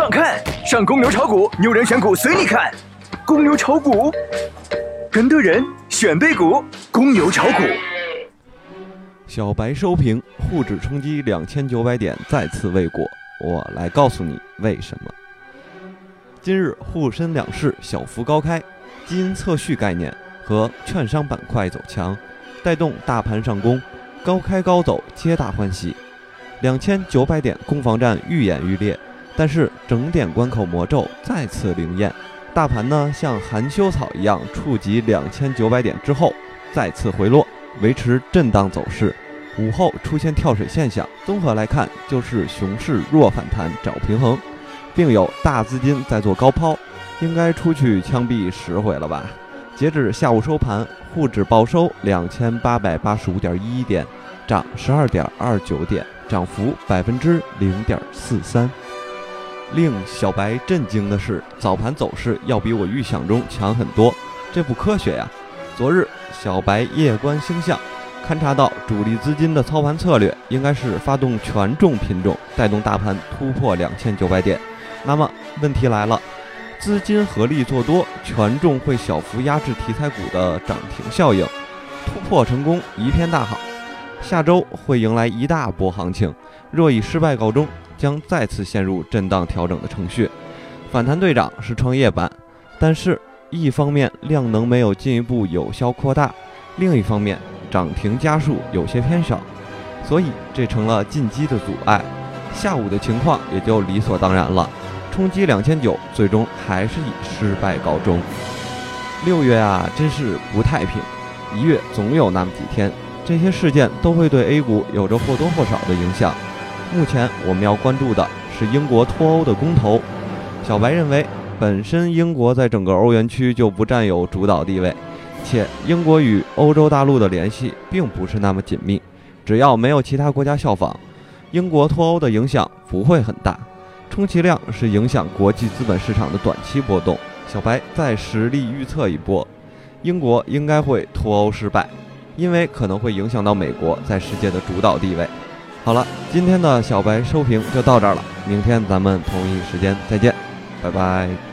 上看，上公牛炒股，牛人选股随你看。公牛炒股，跟对人选对股，公牛炒股。小白收评，沪指冲击两千九百点再次未果，我来告诉你为什么。今日沪深两市小幅高开，基因测序概念和券商板块走强，带动大盘上攻，高开高走，皆大欢喜。两千九百点攻防战愈演愈烈，但是整点关口魔咒再次灵验，大盘呢像含羞草一样触及两千九百点之后再次回落，维持震荡走势。午后出现跳水现象，综合来看就是熊市弱反弹找平衡，并有大资金在做高抛，应该出去枪毙十回了吧？截止下午收盘，沪指报收两千八百八十五点一一点，涨十二点二九点。涨幅百分之零点四三。令小白震惊的是，早盘走势要比我预想中强很多，这不科学呀！昨日小白夜观星象，勘察到主力资金的操盘策略应该是发动权重品种，带动大盘突破两千九百点。那么问题来了，资金合力做多，权重会小幅压制题材股的涨停效应，突破成功一片大好。下周会迎来一大波行情，若以失败告终，将再次陷入震荡调整的程序。反弹队长是创业板，但是一方面量能没有进一步有效扩大，另一方面涨停家数有些偏少，所以这成了进击的阻碍。下午的情况也就理所当然了，冲击两千九，最终还是以失败告终。六月啊，真是不太平，一月总有那么几天。这些事件都会对 A 股有着或多或少的影响。目前我们要关注的是英国脱欧的公投。小白认为，本身英国在整个欧元区就不占有主导地位，且英国与欧洲大陆的联系并不是那么紧密。只要没有其他国家效仿，英国脱欧的影响不会很大，充其量是影响国际资本市场的短期波动。小白再实力预测一波，英国应该会脱欧失败。因为可能会影响到美国在世界的主导地位。好了，今天的小白收评就到这儿了，明天咱们同一时间再见，拜拜。